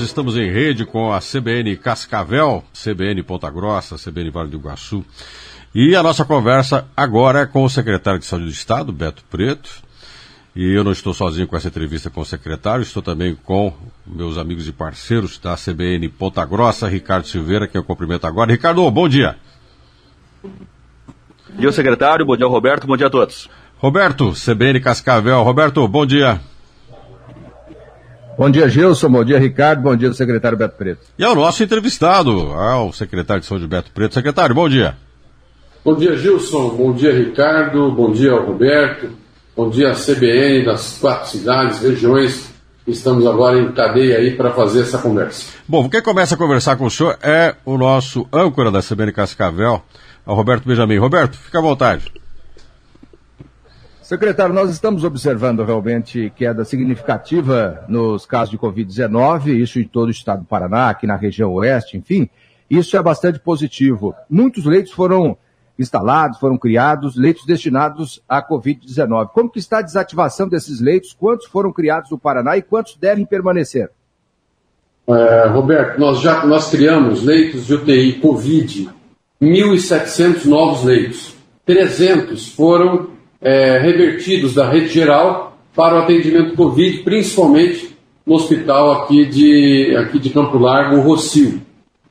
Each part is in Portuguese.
Estamos em rede com a CBN Cascavel, CBN Ponta Grossa, CBN Vale do Iguaçu. E a nossa conversa agora é com o secretário de Saúde do Estado, Beto Preto. E eu não estou sozinho com essa entrevista com o secretário, estou também com meus amigos e parceiros da CBN Ponta Grossa, Ricardo Silveira, que eu cumprimento agora. Ricardo, bom dia. Bom dia, secretário. Bom dia, Roberto. Bom dia a todos. Roberto, CBN Cascavel. Roberto, bom dia. Bom dia, Gilson. Bom dia, Ricardo. Bom dia, secretário Beto Preto. E ao nosso entrevistado, ao secretário de saúde Beto Preto. Secretário, bom dia. Bom dia, Gilson. Bom dia, Ricardo. Bom dia, Roberto. Bom dia, CBN das quatro cidades, regiões. Estamos agora em cadeia aí para fazer essa conversa. Bom, quem começa a conversar com o senhor é o nosso âncora da CBN Cascavel, o Roberto Benjamin. Roberto, fica à vontade. Secretário, nós estamos observando realmente queda significativa nos casos de Covid-19, isso em todo o estado do Paraná, aqui na região oeste, enfim. Isso é bastante positivo. Muitos leitos foram instalados, foram criados, leitos destinados à Covid-19. Como que está a desativação desses leitos? Quantos foram criados no Paraná e quantos devem permanecer? É, Roberto, nós já nós criamos leitos de UTI Covid, 1.700 novos leitos. 300 foram é, revertidos da rede geral para o atendimento Covid, principalmente no hospital aqui de, aqui de Campo Largo, o Rocio.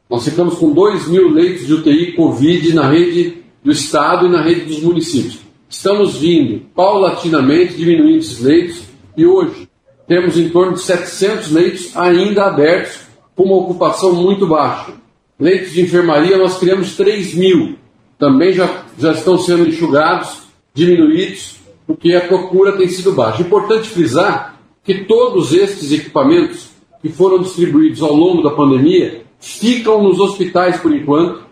Nós ficamos com 2 mil leitos de UTI Covid na rede do Estado e na rede dos municípios. Estamos vindo paulatinamente diminuindo esses leitos e hoje temos em torno de 700 leitos ainda abertos, com uma ocupação muito baixa. Leitos de enfermaria nós criamos 3 mil, também já, já estão sendo enxugados diminuídos, porque a procura tem sido baixa. Importante frisar que todos estes equipamentos que foram distribuídos ao longo da pandemia ficam nos hospitais por enquanto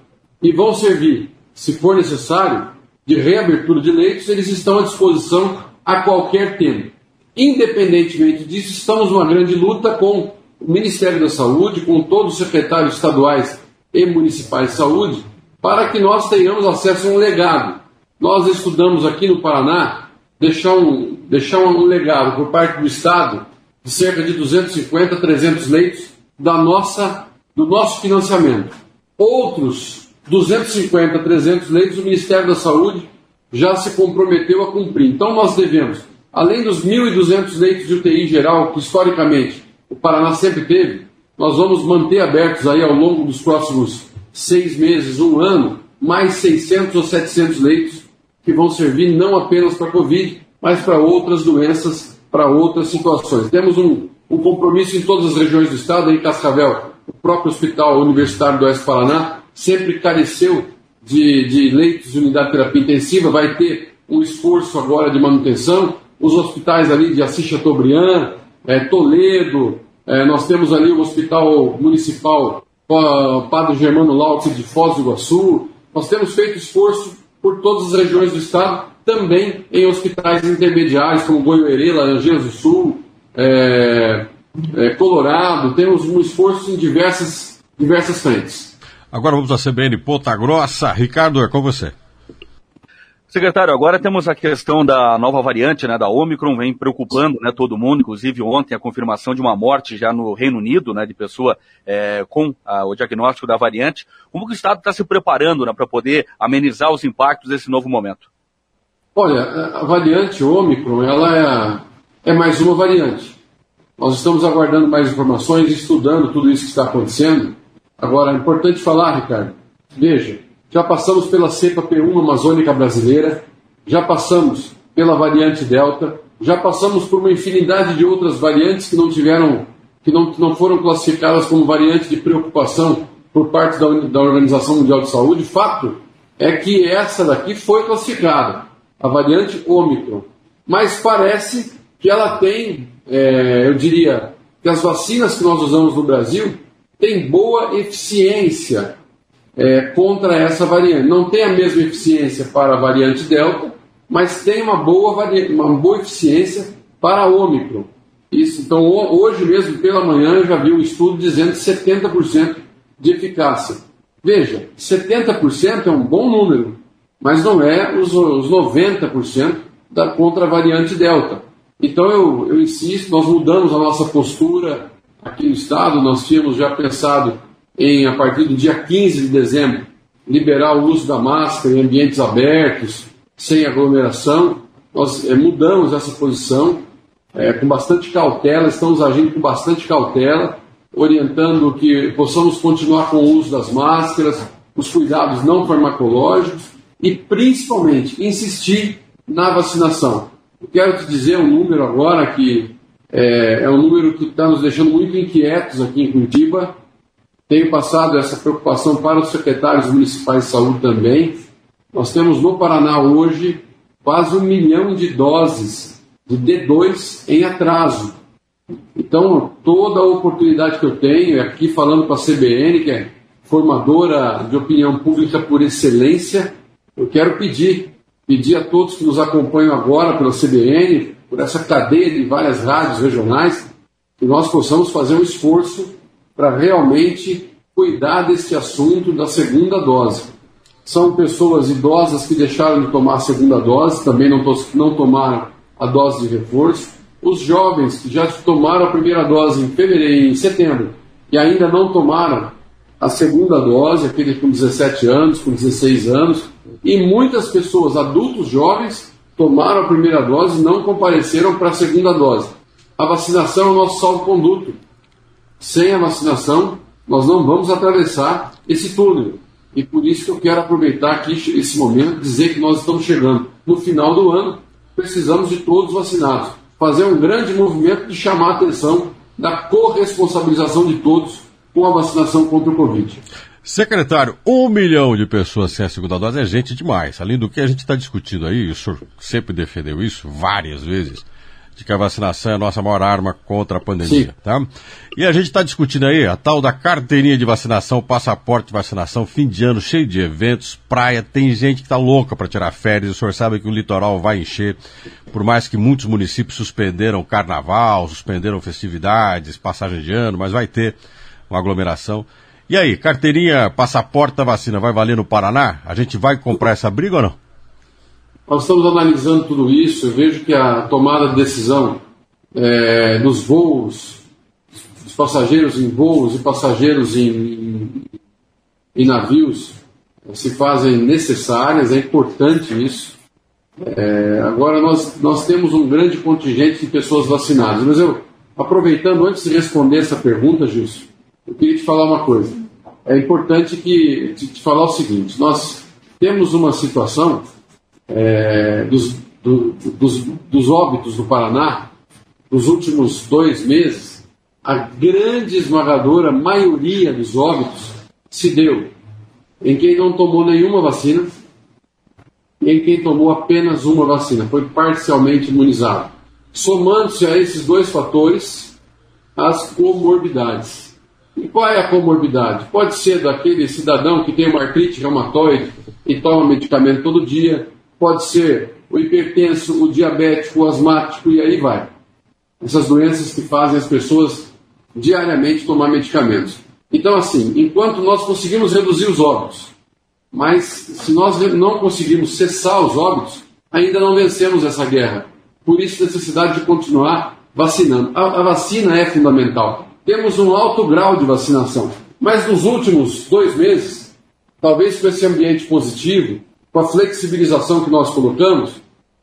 e vão servir, se for necessário, de reabertura de leitos, eles estão à disposição a qualquer tempo. Independentemente disso, estamos numa grande luta com o Ministério da Saúde, com todos os secretários estaduais e municipais de saúde, para que nós tenhamos acesso a um legado nós estudamos aqui no Paraná deixar um, deixar um legado por parte do Estado de cerca de 250, 300 leitos da nossa, do nosso financiamento. Outros 250, 300 leitos o Ministério da Saúde já se comprometeu a cumprir. Então nós devemos, além dos 1.200 leitos de UTI geral que historicamente o Paraná sempre teve, nós vamos manter abertos aí ao longo dos próximos seis meses, um ano, mais 600 ou 700 leitos que vão servir não apenas para a Covid, mas para outras doenças, para outras situações. Temos um, um compromisso em todas as regiões do estado, em Cascavel, o próprio Hospital Universitário do Oeste Paraná sempre careceu de, de leitos de unidade de terapia intensiva, vai ter um esforço agora de manutenção. Os hospitais ali de Assis Chateaubriand, é, Toledo, é, nós temos ali o Hospital Municipal Padre Germano Lautz de Foz do Iguaçu. Nós temos feito esforço por todas as regiões do estado, também em hospitais intermediários, como Goiuerê, Laranjeiras do Sul, é, é, Colorado. Temos um esforço em diversas, diversas frentes. Agora vamos à CBN Ponta Grossa. Ricardo, é com você. Secretário, agora temos a questão da nova variante, né, da Omicron, vem preocupando né, todo mundo, inclusive ontem a confirmação de uma morte já no Reino Unido, né, de pessoa é, com a, o diagnóstico da variante. Como que o Estado está se preparando né, para poder amenizar os impactos desse novo momento? Olha, a variante Omicron, ela é, é mais uma variante. Nós estamos aguardando mais informações, estudando tudo isso que está acontecendo. Agora, é importante falar, Ricardo, veja, já passamos pela cepa P1 amazônica brasileira, já passamos pela variante Delta, já passamos por uma infinidade de outras variantes que não tiveram, que não, que não foram classificadas como variante de preocupação por parte da, da Organização Mundial de Saúde. Fato é que essa daqui foi classificada, a variante Ômicron. Mas parece que ela tem, é, eu diria, que as vacinas que nós usamos no Brasil têm boa eficiência é, contra essa variante. Não tem a mesma eficiência para a variante Delta, mas tem uma boa, uma boa eficiência para a Ômicron. Isso, então, hoje mesmo, pela manhã, eu já vi um estudo dizendo 70% de eficácia. Veja, 70% é um bom número, mas não é os, os 90% da, contra a variante Delta. Então, eu, eu insisto, nós mudamos a nossa postura aqui no estado. Nós tínhamos já pensado em, a partir do dia 15 de dezembro, liberar o uso da máscara em ambientes abertos, sem aglomeração. Nós é, mudamos essa posição é, com bastante cautela, estamos agindo com bastante cautela, orientando que possamos continuar com o uso das máscaras, os cuidados não farmacológicos e, principalmente, insistir na vacinação. Eu quero te dizer um número agora que é, é um número que está nos deixando muito inquietos aqui em Curitiba. Tenho passado essa preocupação para os secretários municipais de saúde também. Nós temos no Paraná hoje quase um milhão de doses de D2 em atraso. Então, toda a oportunidade que eu tenho, aqui falando com a CBN, que é formadora de opinião pública por excelência, eu quero pedir, pedir a todos que nos acompanham agora pela CBN, por essa cadeia de várias rádios regionais, que nós possamos fazer um esforço para realmente cuidar desse assunto da segunda dose. São pessoas idosas que deixaram de tomar a segunda dose, também não, não tomaram a dose de reforço. Os jovens que já tomaram a primeira dose em fevereiro, em setembro, e ainda não tomaram a segunda dose, aqueles com 17 anos, com 16 anos, e muitas pessoas, adultos jovens, tomaram a primeira dose e não compareceram para a segunda dose. A vacinação é o nosso salvo-conduto. Sem a vacinação, nós não vamos atravessar esse túnel. E por isso que eu quero aproveitar aqui esse momento dizer que nós estamos chegando no final do ano, precisamos de todos vacinados. Fazer um grande movimento de chamar a atenção da corresponsabilização de todos com a vacinação contra o Covid. Secretário, um milhão de pessoas sem a segunda dose é gente demais. Além do que a gente está discutindo aí, o senhor sempre defendeu isso várias vezes, de que a vacinação é a nossa maior arma contra a pandemia, Sim. tá? E a gente está discutindo aí a tal da carteirinha de vacinação, passaporte de vacinação, fim de ano cheio de eventos, praia, tem gente que está louca para tirar férias, o senhor sabe que o litoral vai encher, por mais que muitos municípios suspenderam carnaval, suspenderam festividades, passagem de ano, mas vai ter uma aglomeração. E aí, carteirinha, passaporte da vacina vai valer no Paraná? A gente vai comprar essa briga ou não? Nós estamos analisando tudo isso. Eu vejo que a tomada de decisão é, voos, dos passageiros em voos e passageiros em, em, em navios se fazem necessárias, é importante isso. É, agora, nós, nós temos um grande contingente de pessoas vacinadas, mas eu, aproveitando, antes de responder essa pergunta, Gilson, eu queria te falar uma coisa. É importante que te, te falar o seguinte: nós temos uma situação é, dos, do, dos, dos óbitos do Paraná nos últimos dois meses. A grande esmagadora maioria dos óbitos se deu em quem não tomou nenhuma vacina e em quem tomou apenas uma vacina, foi parcialmente imunizado. Somando-se a esses dois fatores, as comorbidades. E qual é a comorbidade? Pode ser daquele cidadão que tem uma artrite reumatoide e toma medicamento todo dia, pode ser o hipertenso, o diabético, o asmático e aí vai. Essas doenças que fazem as pessoas diariamente tomar medicamentos. Então, assim, enquanto nós conseguimos reduzir os óbitos, mas se nós não conseguimos cessar os óbitos, ainda não vencemos essa guerra. Por isso, necessidade de continuar vacinando. A, a vacina é fundamental temos um alto grau de vacinação. Mas nos últimos dois meses, talvez com esse ambiente positivo, com a flexibilização que nós colocamos,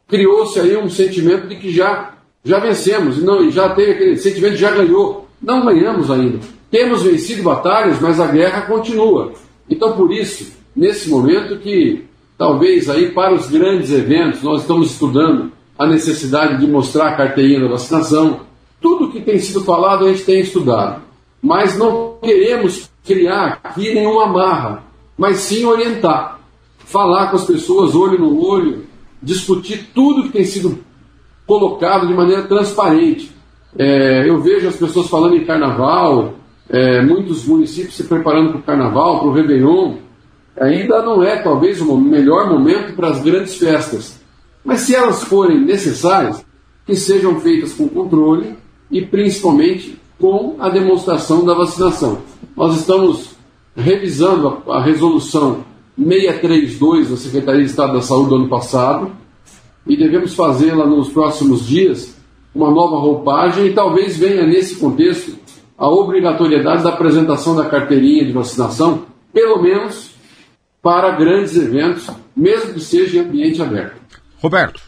criou-se aí um sentimento de que já, já vencemos, não, já tem aquele sentimento de já ganhou. Não ganhamos ainda. Temos vencido batalhas, mas a guerra continua. Então, por isso, nesse momento que talvez aí para os grandes eventos, nós estamos estudando a necessidade de mostrar a carteirinha da vacinação, tudo que tem sido falado a gente tem estudado, mas não queremos criar aqui nenhuma amarra, mas sim orientar, falar com as pessoas olho no olho, discutir tudo que tem sido colocado de maneira transparente. É, eu vejo as pessoas falando em carnaval, é, muitos municípios se preparando para o carnaval, para o Réveillon. Ainda não é talvez o melhor momento para as grandes festas, mas se elas forem necessárias, que sejam feitas com controle e principalmente com a demonstração da vacinação. Nós estamos revisando a, a resolução 632 da Secretaria de Estado da Saúde do ano passado e devemos fazê-la nos próximos dias, uma nova roupagem e talvez venha nesse contexto a obrigatoriedade da apresentação da carteirinha de vacinação, pelo menos para grandes eventos, mesmo que seja em ambiente aberto. Roberto.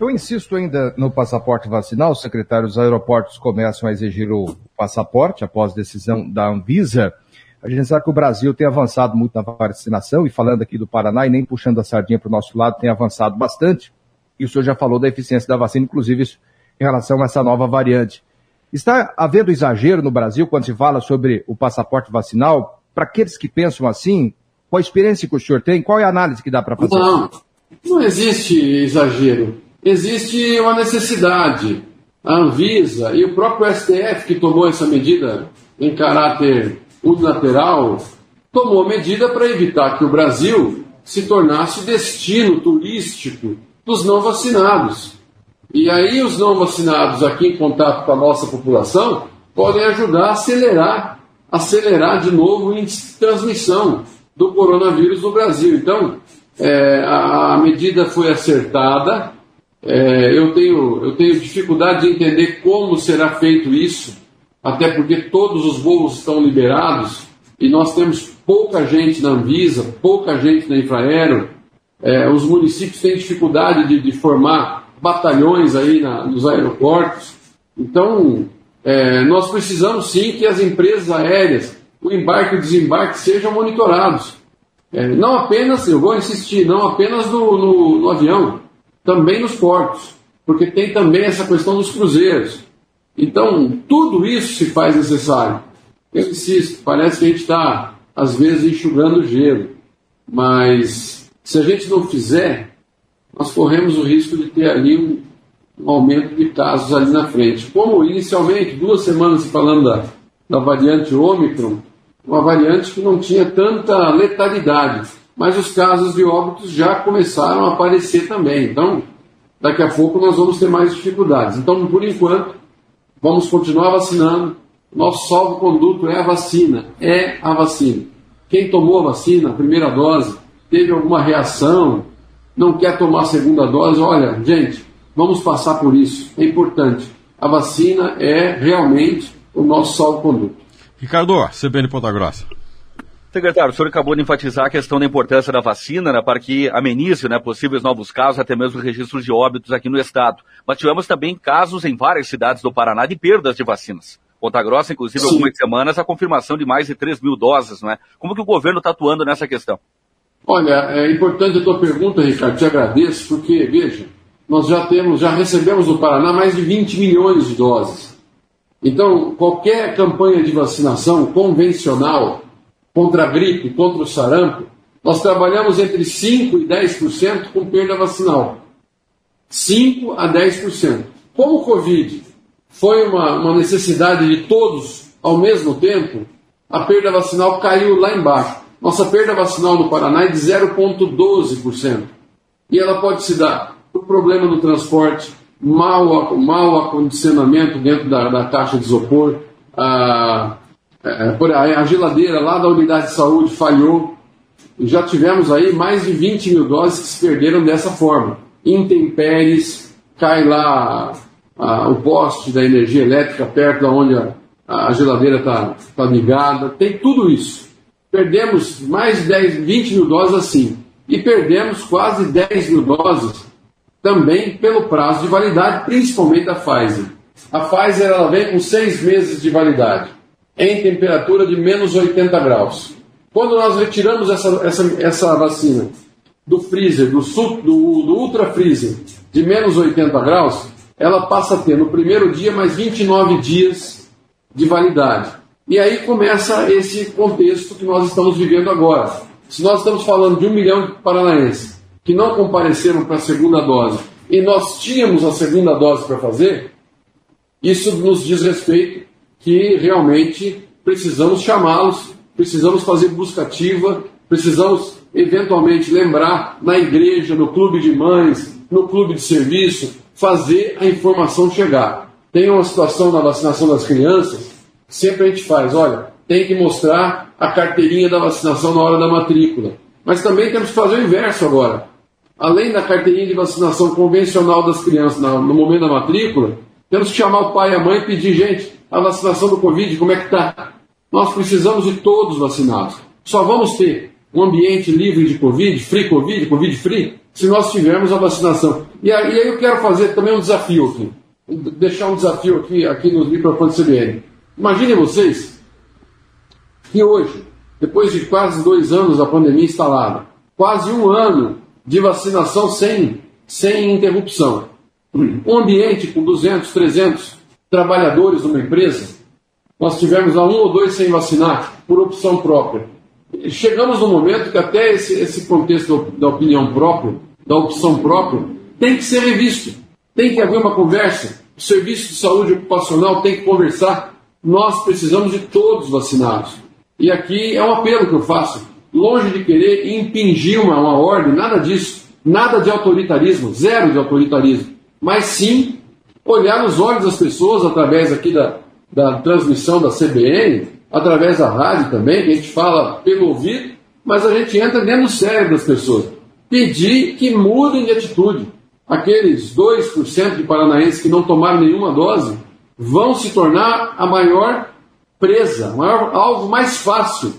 Eu insisto ainda no passaporte vacinal, secretários Os aeroportos começam a exigir o passaporte após decisão da Anvisa. A gente sabe que o Brasil tem avançado muito na vacinação, e falando aqui do Paraná, e nem puxando a sardinha para o nosso lado, tem avançado bastante. E o senhor já falou da eficiência da vacina, inclusive em relação a essa nova variante. Está havendo exagero no Brasil quando se fala sobre o passaporte vacinal? Para aqueles que pensam assim, qual a experiência que o senhor tem? Qual é a análise que dá para fazer? Não, não existe exagero. Existe uma necessidade. A Anvisa e o próprio STF, que tomou essa medida em caráter unilateral, tomou medida para evitar que o Brasil se tornasse destino turístico dos não vacinados. E aí os não vacinados aqui em contato com a nossa população podem ajudar a acelerar, acelerar de novo o índice de transmissão do coronavírus no Brasil. Então, é, a, a, medida foi acertada. É, eu, tenho, eu tenho dificuldade de entender como será feito isso, até porque todos os voos estão liberados e nós temos pouca gente na Anvisa, pouca gente na Infraero. É, os municípios têm dificuldade de, de formar batalhões aí na, nos aeroportos. Então, é, nós precisamos sim que as empresas aéreas, o embarque e o desembarque sejam monitorados. É, não apenas, eu vou insistir, não apenas no, no, no avião, também nos portos, porque tem também essa questão dos cruzeiros. Então, tudo isso se faz necessário. Eu insisto, parece que a gente está, às vezes, enxugando gelo, mas se a gente não fizer, nós corremos o risco de ter ali um, um aumento de casos ali na frente. Como inicialmente, duas semanas falando da, da variante Ômicron, uma variante que não tinha tanta letalidade, mas os casos de óbitos já começaram a aparecer também. Então, daqui a pouco nós vamos ter mais dificuldades. Então, por enquanto, vamos continuar vacinando. Nosso salvo-conduto é a vacina, é a vacina. Quem tomou a vacina, a primeira dose, teve alguma reação, não quer tomar a segunda dose, olha, gente, vamos passar por isso. É importante. A vacina é realmente o nosso salvo-conduto. Ricardo, CBN Ponta Grossa. Secretário, o senhor acabou de enfatizar a questão da importância da vacina né, para que amenize né, possíveis novos casos, até mesmo registros de óbitos aqui no estado. Mas tivemos também casos em várias cidades do Paraná de perdas de vacinas. Ponta Grossa, inclusive, Sim. algumas semanas, a confirmação de mais de 3 mil doses, não é? Como que o governo está atuando nessa questão? Olha, é importante a tua pergunta, Ricardo, te agradeço, porque, veja, nós já temos, já recebemos no Paraná mais de 20 milhões de doses. Então, qualquer campanha de vacinação convencional contra a gripe, contra o sarampo, nós trabalhamos entre 5% e 10% com perda vacinal. 5% a 10%. Como o Covid foi uma, uma necessidade de todos ao mesmo tempo, a perda vacinal caiu lá embaixo. Nossa perda vacinal no Paraná é de 0,12%. E ela pode se dar por problema no transporte, mau, mau acondicionamento dentro da, da caixa de isopor, a, a, a geladeira lá da unidade de saúde falhou. Já tivemos aí mais de 20 mil doses que se perderam dessa forma. Intempéries, cai lá o poste da energia elétrica perto da onde a, a geladeira está tá ligada. Tem tudo isso. Perdemos mais de 10, 20 mil doses assim. E perdemos quase 10 mil doses também pelo prazo de validade, principalmente da Pfizer. A Pfizer ela vem com seis meses de validade, em temperatura de menos 80 graus. Quando nós retiramos essa, essa, essa vacina do freezer, do, do, do ultra freezer, de menos 80 graus, ela passa a ter no primeiro dia mais 29 dias de validade. E aí começa esse contexto que nós estamos vivendo agora. Se nós estamos falando de um milhão de paranaenses que não compareceram para a segunda dose e nós tínhamos a segunda dose para fazer, isso nos diz respeito que realmente precisamos chamá-los, precisamos fazer busca ativa, precisamos eventualmente lembrar na igreja, no clube de mães, no clube de serviço, fazer a informação chegar. Tem uma situação na vacinação das crianças Sempre a gente faz, olha, tem que mostrar a carteirinha da vacinação na hora da matrícula. Mas também temos que fazer o inverso agora. Além da carteirinha de vacinação convencional das crianças no momento da matrícula, Temos que chamar o pai e a mãe e pedir, gente, a vacinação do Covid, como é que está? Nós precisamos de todos vacinados. Só vamos ter um ambiente livre de Covid, free Covid, Covid free, se nós tivermos a vacinação. E aí, eu quero fazer também um desafio aqui. Deixar um desafio aqui, aqui nos microfones CBN. Imaginem vocês que hoje, depois de quase dois anos da pandemia instalada, quase um ano de vacinação sem, sem interrupção, um ambiente com 200, 300 trabalhadores numa empresa, nós tivemos lá um ou dois sem vacinar por opção própria. Chegamos no momento que até esse, esse contexto da opinião própria, da opção própria, tem que ser revisto. Tem que haver uma conversa. O serviço de saúde ocupacional tem que conversar. Nós precisamos de todos vacinados. E aqui é um apelo que eu faço. Longe de querer impingir uma, uma ordem, nada disso. Nada de autoritarismo, zero de autoritarismo. Mas sim olhar nos olhos das pessoas através aqui da, da transmissão da CBN, através da rádio também, que a gente fala pelo ouvido, mas a gente entra dentro do cérebro das pessoas. Pedir que mudem de atitude. Aqueles 2% de paranaenses que não tomaram nenhuma dose vão se tornar a maior presa, o maior alvo mais fácil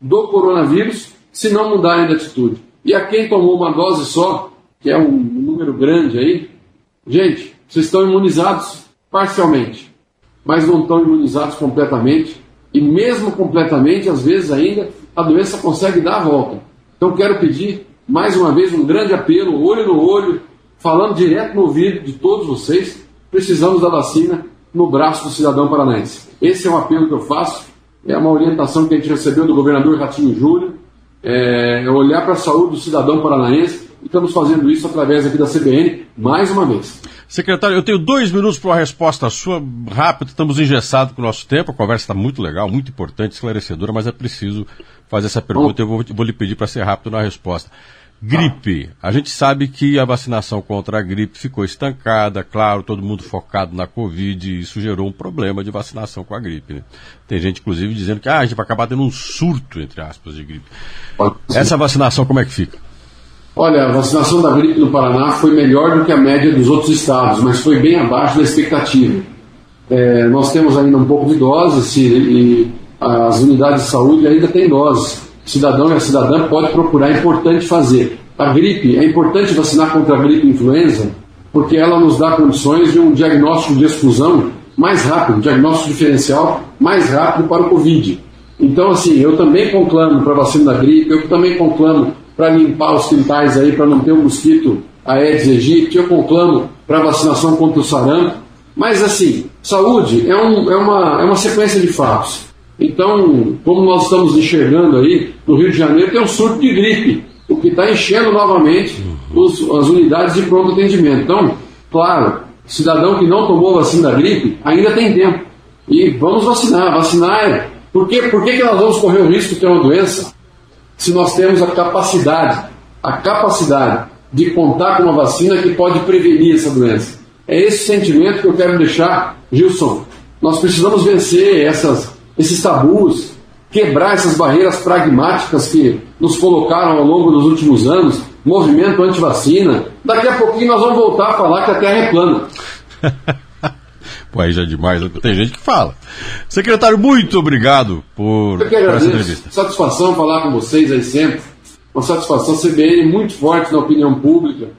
do coronavírus se não mudarem de atitude. E a quem tomou uma dose só, que é um número grande aí, gente, vocês estão imunizados parcialmente, mas não estão imunizados completamente. E mesmo completamente, às vezes ainda, a doença consegue dar a volta. Então quero pedir, mais uma vez, um grande apelo, olho no olho, falando direto no ouvido de todos vocês, precisamos da vacina no braço do cidadão paranaense. Esse é um apelo que eu faço, é uma orientação que a gente recebeu do governador Ratinho Júnior, é, é olhar para a saúde do cidadão paranaense, e estamos fazendo isso através aqui da CBN, mais uma vez. Secretário, eu tenho dois minutos para uma resposta sua, rápida, estamos engessados com o nosso tempo, a conversa está muito legal, muito importante, esclarecedora, mas é preciso fazer essa pergunta, eu vou, vou lhe pedir para ser rápido na resposta. Gripe. A gente sabe que a vacinação contra a gripe ficou estancada, claro, todo mundo focado na Covid, e isso gerou um problema de vacinação com a gripe. Né? Tem gente, inclusive, dizendo que ah, a gente vai acabar tendo um surto, entre aspas, de gripe. Essa vacinação, como é que fica? Olha, a vacinação da gripe no Paraná foi melhor do que a média dos outros estados, mas foi bem abaixo da expectativa. É, nós temos ainda um pouco de doses e, e as unidades de saúde ainda têm doses. Cidadão e a cidadã pode procurar, é importante fazer. A gripe, é importante vacinar contra a gripe influenza, porque ela nos dá condições de um diagnóstico de exclusão mais rápido, um diagnóstico diferencial mais rápido para o Covid. Então, assim, eu também conclamo para a vacina da gripe, eu também conclamo para limpar os quintais aí, para não ter um mosquito Aedes aegypti, eu conclamo para vacinação contra o sarampo. Mas assim, saúde é, um, é, uma, é uma sequência de fatos. Então, como nós estamos enxergando aí, no Rio de Janeiro tem um surto de gripe, o que está enchendo novamente os, as unidades de pronto atendimento. Então, claro, cidadão que não tomou vacina da gripe ainda tem tempo. E vamos vacinar. Vacinar é. Por, quê? Por que, que nós vamos correr o risco de ter uma doença se nós temos a capacidade, a capacidade de contar com uma vacina que pode prevenir essa doença. É esse sentimento que eu quero deixar, Gilson. Nós precisamos vencer essas, esses tabus, quebrar essas barreiras pragmáticas que nos colocaram ao longo dos últimos anos, movimento anti-vacina. Daqui a pouquinho nós vamos voltar a falar que a Terra é plana. Pô, aí já é demais, tem gente que fala. Secretário, muito obrigado por, por essa entrevista. Satisfação falar com vocês aí sempre. Uma satisfação CBN muito forte na opinião pública.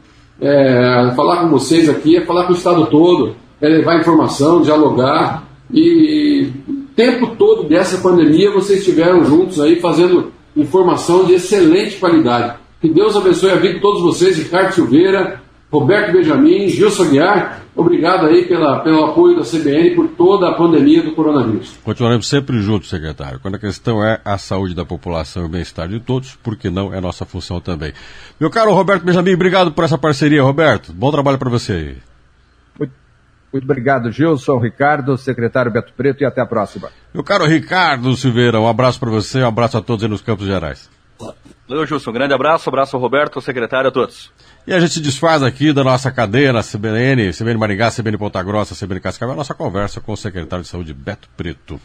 É, falar com vocês aqui é falar com o Estado todo, é levar informação, dialogar. E o tempo todo dessa pandemia vocês estiveram juntos aí fazendo informação de excelente qualidade. Que Deus abençoe a vida de todos vocês, Ricardo Silveira, Roberto Benjamin, Gilson Guiar Obrigado aí pela, pelo apoio da CBN por toda a pandemia do coronavírus. Continuaremos sempre juntos, secretário. Quando a questão é a saúde da população e o bem-estar de todos, porque não é nossa função também. Meu caro Roberto Benjamin, obrigado por essa parceria, Roberto. Bom trabalho para você aí. Muito, muito obrigado, Gilson, Ricardo, secretário Beto Preto e até a próxima. Meu caro Ricardo Silveira, um abraço para você, um abraço a todos aí nos Campos Gerais. Valeu, Gilson. Um grande abraço, abraço ao Roberto, secretário, a todos. E a gente desfaz aqui da nossa cadeia na CBN, CBN Maringá, CBN Ponta Grossa, CBN Cascavel, a nossa conversa com o secretário de Saúde, Beto Preto.